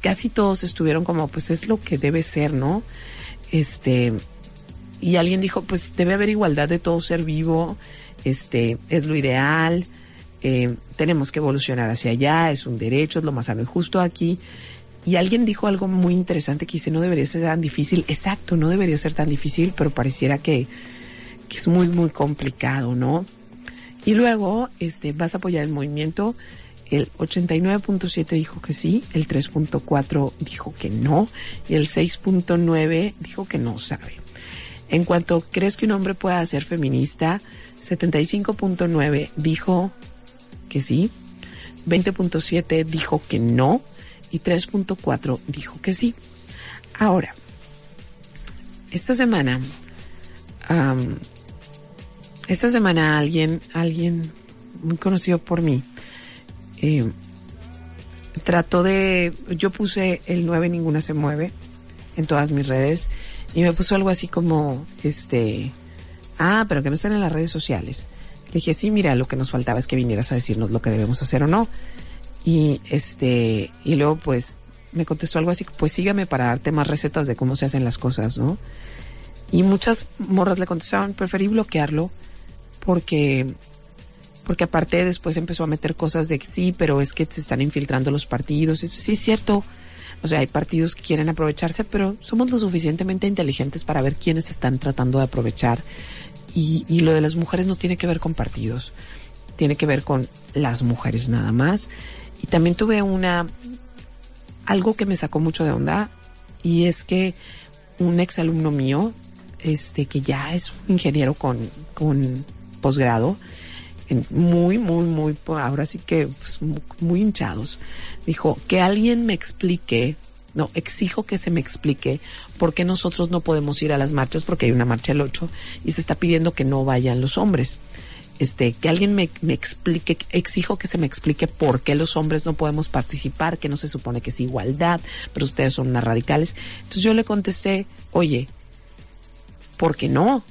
casi todos estuvieron como, pues es lo que debe ser, ¿no? Este, y alguien dijo, pues debe haber igualdad de todo ser vivo, este, es lo ideal, eh, tenemos que evolucionar hacia allá, es un derecho, es lo más sano justo aquí. Y alguien dijo algo muy interesante que dice, no debería ser tan difícil. Exacto, no debería ser tan difícil, pero pareciera que, que es muy, muy complicado, ¿no? Y luego, este, vas a apoyar el movimiento. El 89.7 dijo que sí, el 3.4 dijo que no, y el 6.9 dijo que no sabe. En cuanto crees que un hombre pueda ser feminista, 75.9 dijo que sí, 20.7 dijo que no y 3.4 dijo que sí. Ahora, esta semana, um, esta semana alguien, alguien muy conocido por mí, eh, trató de, yo puse el 9 ninguna se mueve en todas mis redes y me puso algo así como, este, ah, pero que no están en las redes sociales. Dije, sí, mira, lo que nos faltaba es que vinieras a decirnos lo que debemos hacer o no. Y este, y luego pues me contestó algo así, pues sígame para darte más recetas de cómo se hacen las cosas, ¿no? Y muchas morras le contestaban, preferí bloquearlo porque porque aparte después empezó a meter cosas de sí, pero es que se están infiltrando los partidos. Eso sí es cierto. O sea, hay partidos que quieren aprovecharse, pero somos lo suficientemente inteligentes para ver quiénes están tratando de aprovechar. Y, y lo de las mujeres no tiene que ver con partidos, tiene que ver con las mujeres nada más. Y también tuve una, algo que me sacó mucho de onda, y es que un ex alumno mío, este, que ya es un ingeniero con, con posgrado, muy, muy, muy, ahora sí que pues, mu- muy hinchados. Dijo, que alguien me explique, no, exijo que se me explique por qué nosotros no podemos ir a las marchas, porque hay una marcha el 8 y se está pidiendo que no vayan los hombres. Este, que alguien me, me explique, exijo que se me explique por qué los hombres no podemos participar, que no se supone que es igualdad, pero ustedes son unas radicales. Entonces yo le contesté, oye, ¿por qué no?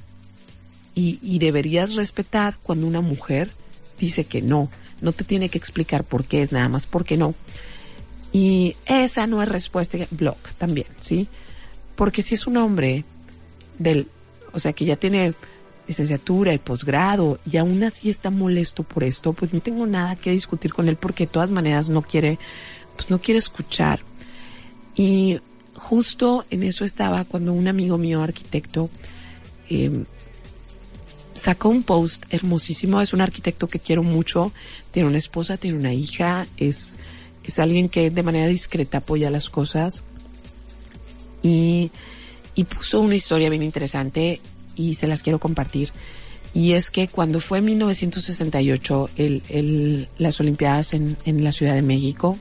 y, y deberías respetar cuando una mujer dice que no. No te tiene que explicar por qué es nada más porque no. Y esa no es respuesta block también, ¿sí? Porque si es un hombre del, o sea, que ya tiene licenciatura y posgrado y aún así está molesto por esto, pues no tengo nada que discutir con él porque de todas maneras no quiere, pues no quiere escuchar. Y justo en eso estaba cuando un amigo mío, arquitecto, eh, sacó un post hermosísimo. Es un arquitecto que quiero mucho. Tiene una esposa, tiene una hija. Es, es alguien que de manera discreta apoya las cosas. Y, y puso una historia bien interesante y se las quiero compartir. Y es que cuando fue en 1968 el, el, las Olimpiadas en, en la Ciudad de México,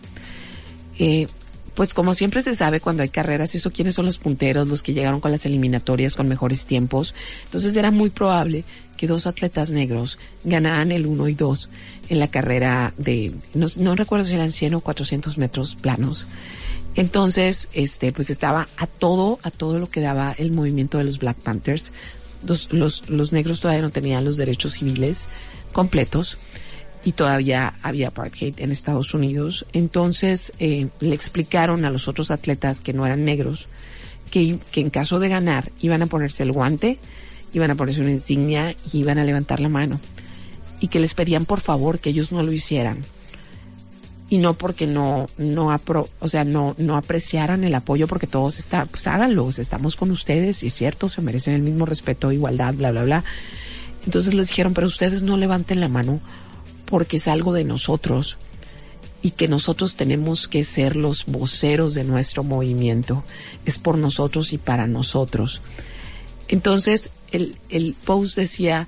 eh, pues como siempre se sabe cuando hay carreras, eso quiénes son los punteros, los que llegaron con las eliminatorias con mejores tiempos. Entonces era muy probable que dos atletas negros ganaran el 1 y 2 en la carrera de, no, no recuerdo si eran 100 o 400 metros planos. Entonces, este, pues estaba a todo, a todo lo que daba el movimiento de los Black Panthers. Los, los, los negros todavía no tenían los derechos civiles completos y todavía había apartheid en Estados Unidos. Entonces eh, le explicaron a los otros atletas que no eran negros que, que en caso de ganar iban a ponerse el guante, iban a ponerse una insignia y iban a levantar la mano. Y que les pedían por favor que ellos no lo hicieran. Y no porque no, no o sea, no, no apreciaran el apoyo porque todos están, pues háganlo, estamos con ustedes y es cierto, se merecen el mismo respeto, igualdad, bla, bla, bla. Entonces les dijeron, pero ustedes no levanten la mano porque es algo de nosotros y que nosotros tenemos que ser los voceros de nuestro movimiento. Es por nosotros y para nosotros. Entonces, el, post decía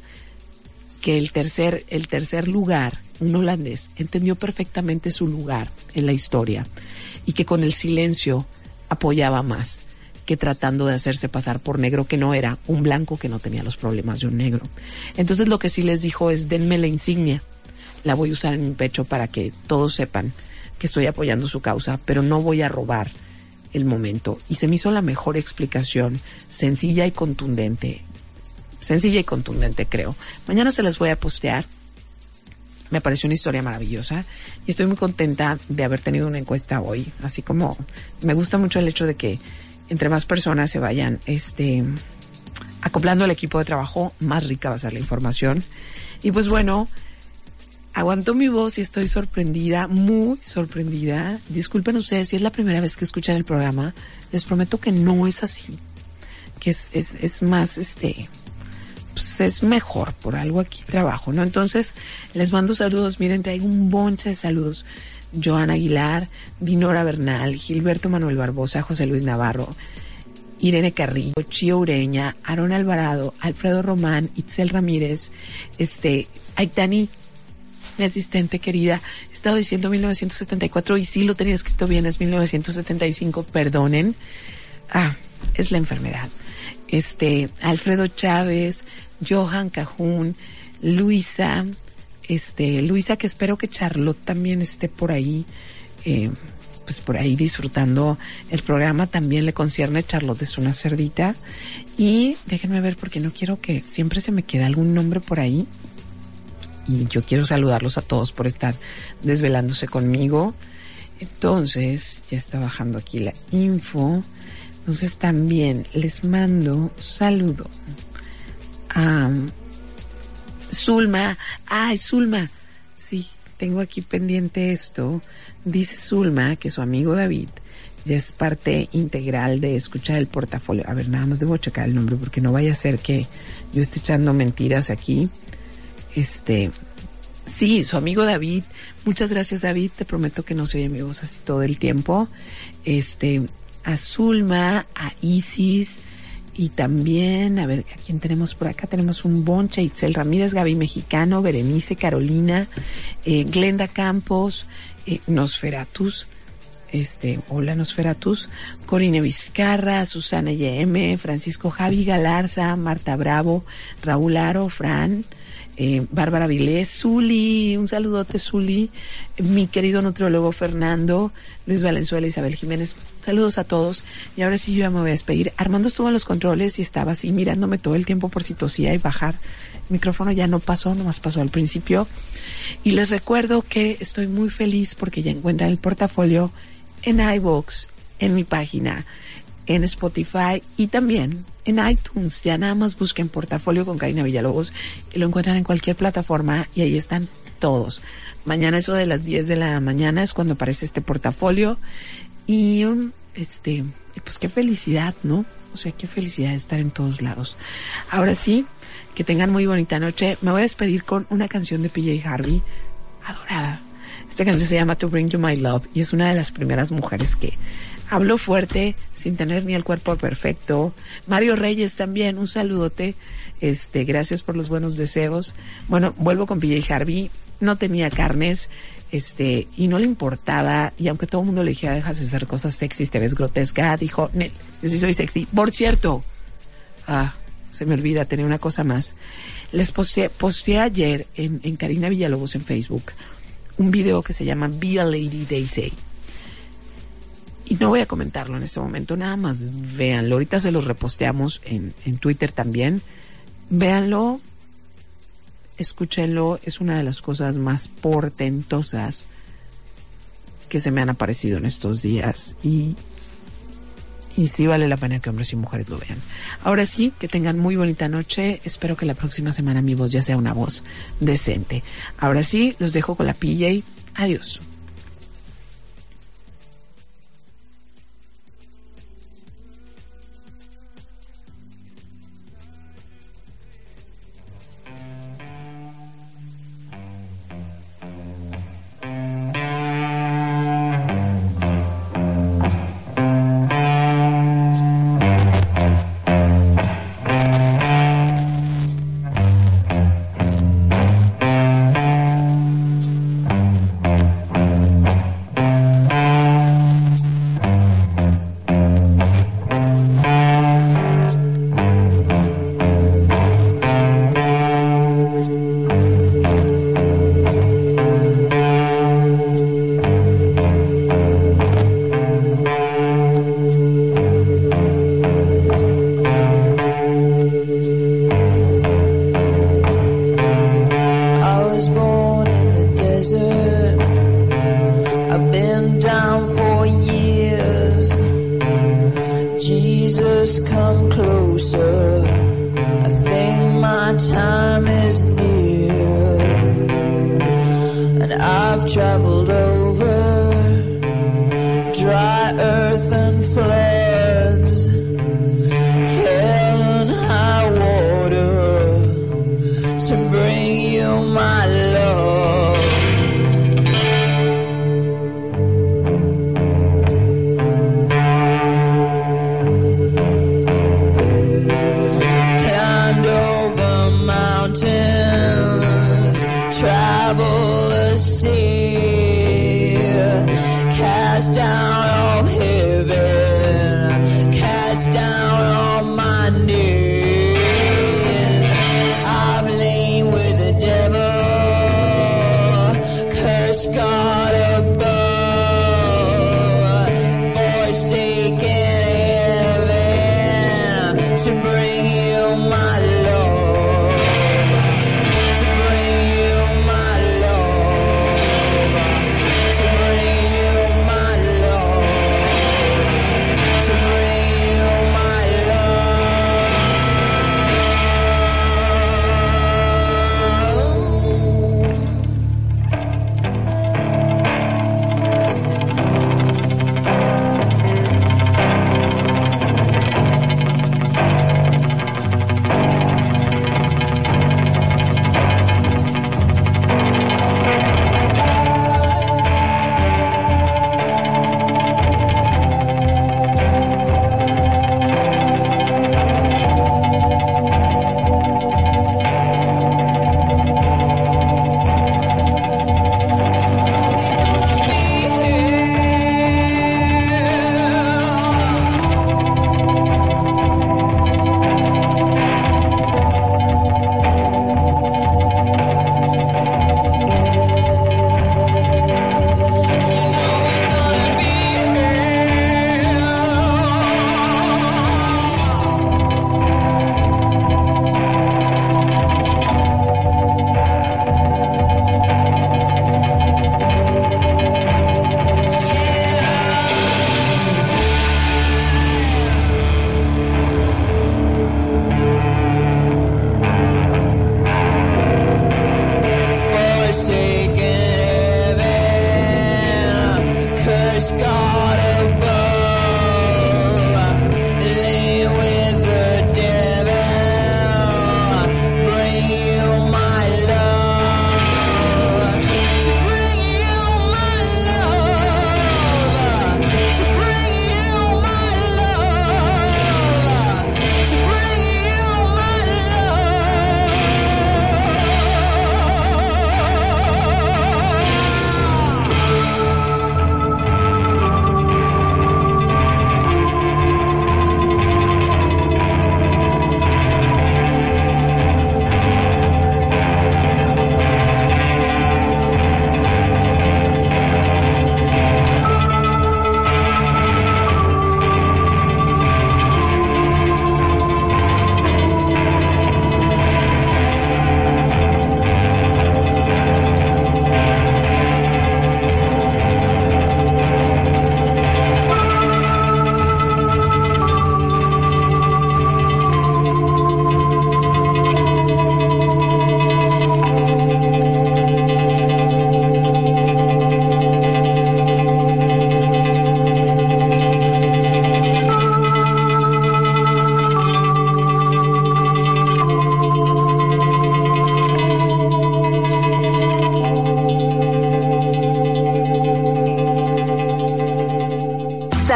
que el tercer, el tercer lugar, un holandés, entendió perfectamente su lugar en la historia y que con el silencio apoyaba más que tratando de hacerse pasar por negro que no era, un blanco que no tenía los problemas de un negro. Entonces lo que sí les dijo es denme la insignia, la voy a usar en mi pecho para que todos sepan que estoy apoyando su causa, pero no voy a robar el momento. Y se me hizo la mejor explicación, sencilla y contundente. Sencilla y contundente, creo. Mañana se las voy a postear. Me pareció una historia maravillosa y estoy muy contenta de haber tenido una encuesta hoy. Así como me gusta mucho el hecho de que entre más personas se vayan, este, acoplando al equipo de trabajo, más rica va a ser la información. Y pues bueno, aguanto mi voz y estoy sorprendida, muy sorprendida. Disculpen ustedes si es la primera vez que escuchan el programa. Les prometo que no es así. Que es, es, es más, este, pues es mejor, por algo aquí trabajo, ¿no? Entonces, les mando saludos. Miren, traigo un bonche de saludos. Joana Aguilar, Dinora Bernal, Gilberto Manuel Barbosa, José Luis Navarro, Irene Carrillo, Chio Ureña, Aaron Alvarado, Alfredo Román, Itzel Ramírez, este, Aitani, mi asistente querida, he estado diciendo 1974 y sí lo tenía escrito bien, es 1975, perdonen. Ah, es la enfermedad. Este, Alfredo Chávez, Johan Cajún, Luisa, este, Luisa, que espero que Charlotte también esté por ahí, eh, pues por ahí disfrutando el programa. También le concierne Charlotte es una cerdita. Y déjenme ver porque no quiero que siempre se me quede algún nombre por ahí. Y yo quiero saludarlos a todos por estar desvelándose conmigo. Entonces, ya está bajando aquí la info. Entonces también les mando saludo a Zulma. Ay, Zulma. Sí, tengo aquí pendiente esto. Dice Zulma que su amigo David ya es parte integral de escuchar el portafolio. A ver, nada más debo checar el nombre porque no vaya a ser que yo esté echando mentiras aquí. Este, sí, su amigo David. Muchas gracias, David. Te prometo que no se oye mi voz así todo el tiempo. Este, a Zulma, a Isis y también, a ver, ¿a quién tenemos por acá? Tenemos un bonche, Itzel Ramírez, Gaby Mexicano, Berenice, Carolina, eh, Glenda Campos, eh, Nosferatus, este, hola Nosferatus, Corine Vizcarra, Susana YM, Francisco Javi Galarza, Marta Bravo, Raúl Aro, Fran, eh, Bárbara Vilés, Zuli, un saludote Zuli, mi querido nutriólogo Fernando, Luis Valenzuela, Isabel Jiménez, saludos a todos. Y ahora sí yo ya me voy a despedir. Armando estuvo en los controles y estaba así mirándome todo el tiempo por si tosía y bajar. El micrófono ya no pasó, nomás pasó al principio. Y les recuerdo que estoy muy feliz porque ya encuentran el portafolio en iVoox, en mi página, en Spotify y también en iTunes. Ya nada más busquen portafolio con Karina Villalobos y lo encuentran en cualquier plataforma y ahí están todos. Mañana eso de las 10 de la mañana es cuando aparece este portafolio y um, este, pues qué felicidad, ¿no? O sea, qué felicidad estar en todos lados. Ahora sí, que tengan muy bonita noche. Me voy a despedir con una canción de PJ Harvey, adorada. Esta canción se llama To Bring You My Love y es una de las primeras mujeres que habló fuerte sin tener ni el cuerpo perfecto. Mario Reyes también, un saludote. Este, gracias por los buenos deseos. Bueno, vuelvo con PJ Harvey. No tenía carnes, este, y no le importaba. Y aunque todo el mundo le dijera, dejas de hacer cosas sexys, te ves grotesca, dijo, "Nel, yo sí soy sexy. Por cierto, ah, se me olvida, tenía una cosa más. Les posteé, ayer en, en Karina Villalobos en Facebook un video que se llama Be a Lady Daisy. Y no voy a comentarlo en este momento, nada más véanlo. Ahorita se los reposteamos en, en Twitter también. Véanlo, escúchenlo, es una de las cosas más portentosas que se me han aparecido en estos días y, y sí vale la pena que hombres y mujeres lo vean. Ahora sí, que tengan muy bonita noche. Espero que la próxima semana mi voz ya sea una voz decente. Ahora sí, los dejo con la PJ. Adiós.